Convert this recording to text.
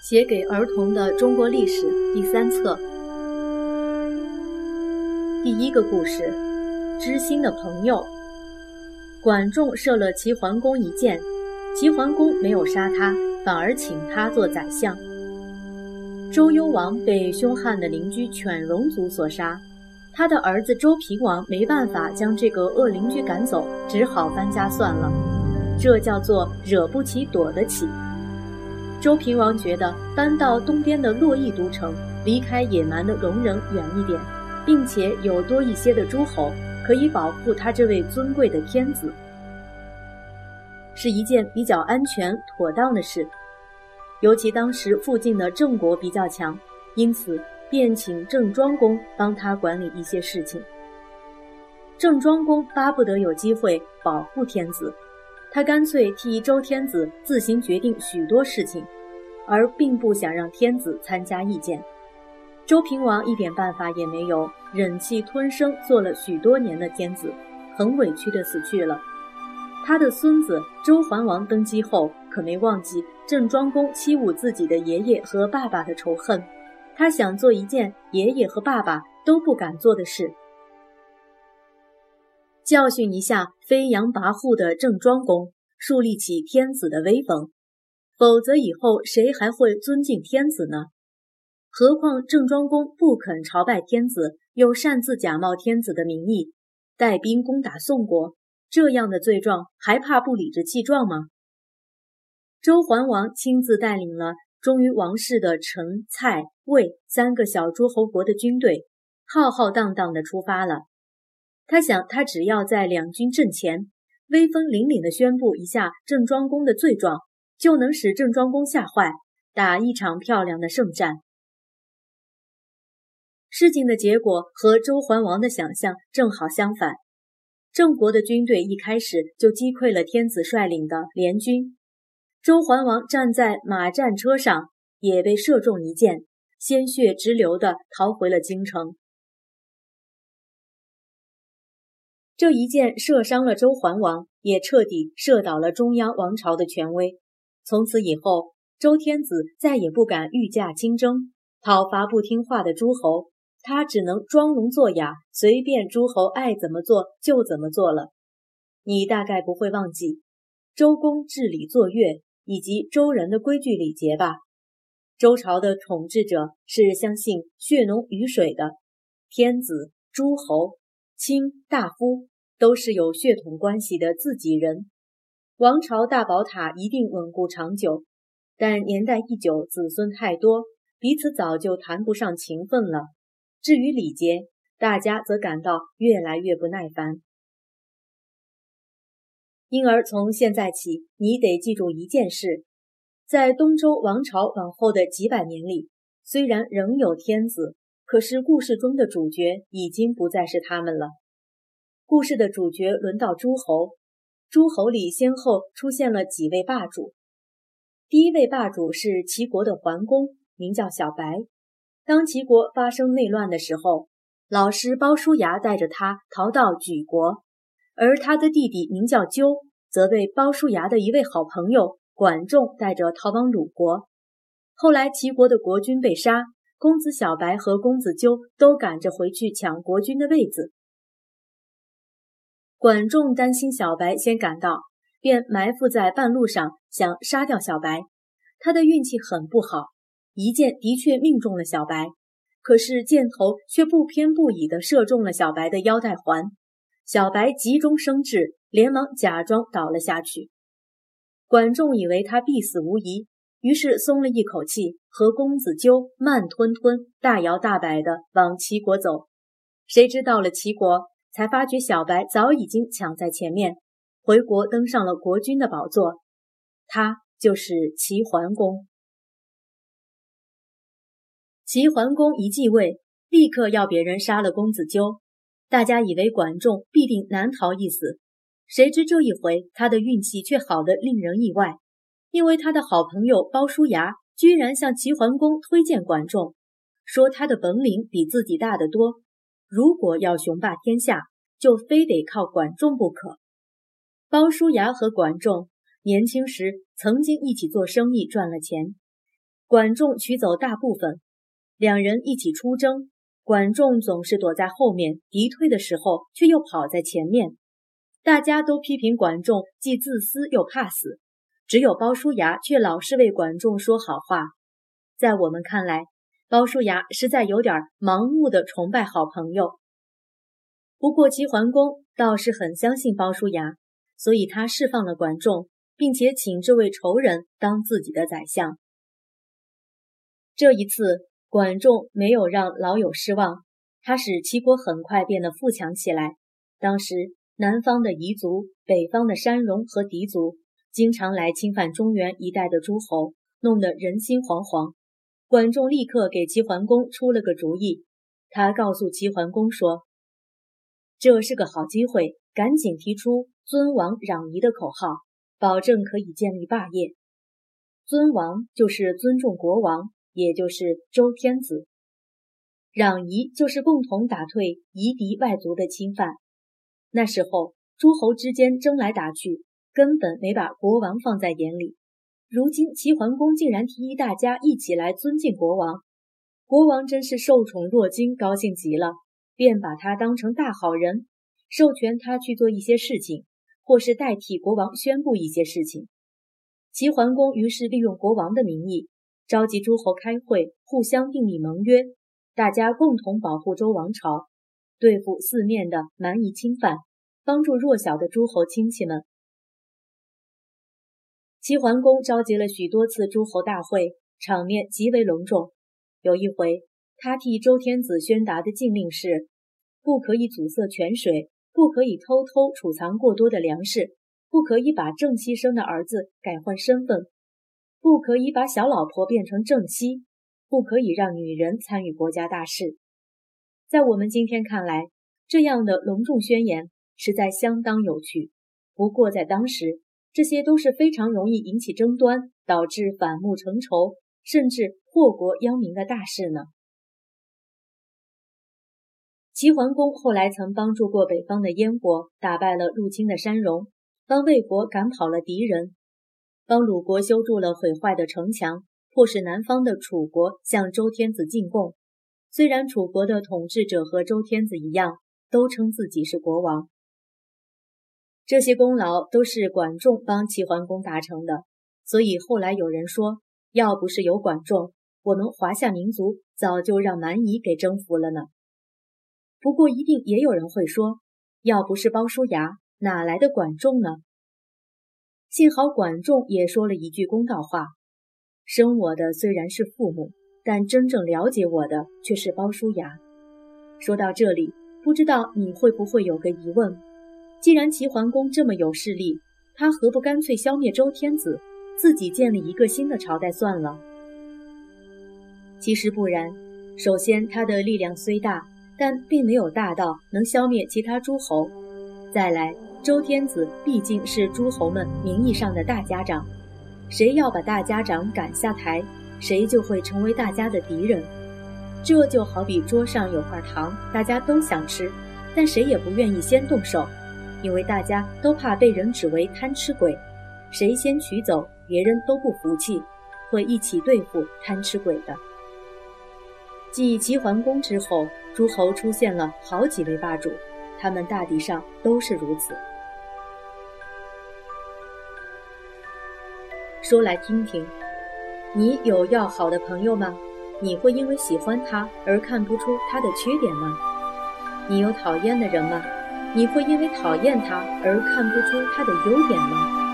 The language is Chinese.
写给儿童的中国历史第三册，第一个故事：知心的朋友。管仲射了齐桓公一箭，齐桓公没有杀他，反而请他做宰相。周幽王被凶悍的邻居犬戎族所杀，他的儿子周平王没办法将这个恶邻居赶走，只好搬家算了。这叫做惹不起，躲得起。周平王觉得搬到东边的洛邑都城，离开野蛮的戎人远一点，并且有多一些的诸侯，可以保护他这位尊贵的天子，是一件比较安全妥当的事。尤其当时附近的郑国比较强，因此便请郑庄公帮他管理一些事情。郑庄公巴不得有机会保护天子。他干脆替周天子自行决定许多事情，而并不想让天子参加意见。周平王一点办法也没有，忍气吞声做了许多年的天子，很委屈的死去了。他的孙子周桓王登基后，可没忘记郑庄公欺侮自己的爷爷和爸爸的仇恨。他想做一件爷爷和爸爸都不敢做的事。教训一下飞扬跋扈的郑庄公，树立起天子的威风，否则以后谁还会尊敬天子呢？何况郑庄公不肯朝拜天子，又擅自假冒天子的名义，带兵攻打宋国，这样的罪状还怕不理直气壮吗？周桓王亲自带领了忠于王室的陈、蔡、魏三个小诸侯国的军队，浩浩荡荡地出发了。他想，他只要在两军阵前威风凛凛地宣布一下郑庄公的罪状，就能使郑庄公吓坏，打一场漂亮的胜战。事情的结果和周桓王的想象正好相反。郑国的军队一开始就击溃了天子率领的联军，周桓王站在马战车上，也被射中一箭，鲜血直流地逃回了京城。这一箭射伤了周桓王，也彻底射倒了中央王朝的权威。从此以后，周天子再也不敢御驾亲征，讨伐不听话的诸侯，他只能装聋作哑，随便诸侯爱怎么做就怎么做了。你大概不会忘记周公治理作乐以及周人的规矩礼节吧？周朝的统治者是相信血浓于水的，天子、诸侯、卿大夫。都是有血统关系的自己人，王朝大宝塔一定稳固长久，但年代一久，子孙太多，彼此早就谈不上情分了。至于礼节，大家则感到越来越不耐烦。因而从现在起，你得记住一件事：在东周王朝往后的几百年里，虽然仍有天子，可是故事中的主角已经不再是他们了。故事的主角轮到诸侯，诸侯里先后出现了几位霸主。第一位霸主是齐国的桓公，名叫小白。当齐国发生内乱的时候，老师鲍叔牙带着他逃到莒国，而他的弟弟名叫纠，则被鲍叔牙的一位好朋友管仲带着逃往鲁国。后来齐国的国君被杀，公子小白和公子纠都赶着回去抢国君的位子。管仲担心小白先赶到，便埋伏在半路上，想杀掉小白。他的运气很不好，一箭的确命中了小白，可是箭头却不偏不倚地射中了小白的腰带环。小白急中生智，连忙假装倒了下去。管仲以为他必死无疑，于是松了一口气，和公子纠慢吞吞、大摇大摆地往齐国走。谁知到了齐国。才发觉小白早已经抢在前面，回国登上了国君的宝座。他就是齐桓公。齐桓公一继位，立刻要别人杀了公子纠。大家以为管仲必定难逃一死，谁知这一回他的运气却好得令人意外，因为他的好朋友鲍叔牙居然向齐桓公推荐管仲，说他的本领比自己大得多。如果要雄霸天下，就非得靠管仲不可。鲍叔牙和管仲年轻时曾经一起做生意，赚了钱。管仲取走大部分。两人一起出征，管仲总是躲在后面，敌退的时候却又跑在前面。大家都批评管仲既自私又怕死，只有鲍叔牙却老是为管仲说好话。在我们看来，鲍叔牙实在有点盲目的崇拜好朋友。不过齐桓公倒是很相信鲍叔牙，所以他释放了管仲，并且请这位仇人当自己的宰相。这一次，管仲没有让老友失望，他使齐国很快变得富强起来。当时，南方的彝族、北方的山戎和狄族经常来侵犯中原一带的诸侯，弄得人心惶惶。管仲立刻给齐桓公出了个主意，他告诉齐桓公说：“这是个好机会，赶紧提出尊王攘夷的口号，保证可以建立霸业。尊王就是尊重国王，也就是周天子；攘夷就是共同打退夷狄外族的侵犯。那时候诸侯之间争来打去，根本没把国王放在眼里。”如今齐桓公竟然提议大家一起来尊敬国王，国王真是受宠若惊，高兴极了，便把他当成大好人，授权他去做一些事情，或是代替国王宣布一些事情。齐桓公于是利用国王的名义，召集诸侯开会，互相订立盟约，大家共同保护周王朝，对付四面的蛮夷侵犯，帮助弱小的诸侯亲戚们。齐桓公召集了许多次诸侯大会，场面极为隆重。有一回，他替周天子宣达的禁令是：不可以阻塞泉水，不可以偷偷储藏过多的粮食，不可以把正妻生的儿子改换身份，不可以把小老婆变成正妻，不可以让女人参与国家大事。在我们今天看来，这样的隆重宣言实在相当有趣。不过在当时，这些都是非常容易引起争端，导致反目成仇，甚至祸国殃民的大事呢。齐桓公后来曾帮助过北方的燕国，打败了入侵的山戎，帮魏国赶跑了敌人，帮鲁国修筑了毁坏的城墙，迫使南方的楚国向周天子进贡。虽然楚国的统治者和周天子一样，都称自己是国王。这些功劳都是管仲帮齐桓公达成的，所以后来有人说，要不是有管仲，我们华夏民族早就让蛮夷给征服了呢。不过一定也有人会说，要不是鲍叔牙，哪来的管仲呢？幸好管仲也说了一句公道话：生我的虽然是父母，但真正了解我的却是鲍叔牙。说到这里，不知道你会不会有个疑问？既然齐桓公这么有势力，他何不干脆消灭周天子，自己建立一个新的朝代算了？其实不然。首先，他的力量虽大，但并没有大到能消灭其他诸侯。再来，周天子毕竟是诸侯们名义上的大家长，谁要把大家长赶下台，谁就会成为大家的敌人。这就好比桌上有块糖，大家都想吃，但谁也不愿意先动手。因为大家都怕被人指为贪吃鬼，谁先取走，别人都不服气，会一起对付贪吃鬼的。继齐桓公之后，诸侯出现了好几位霸主，他们大抵上都是如此。说来听听，你有要好的朋友吗？你会因为喜欢他而看不出他的缺点吗？你有讨厌的人吗？你会因为讨厌他而看不出他的优点吗？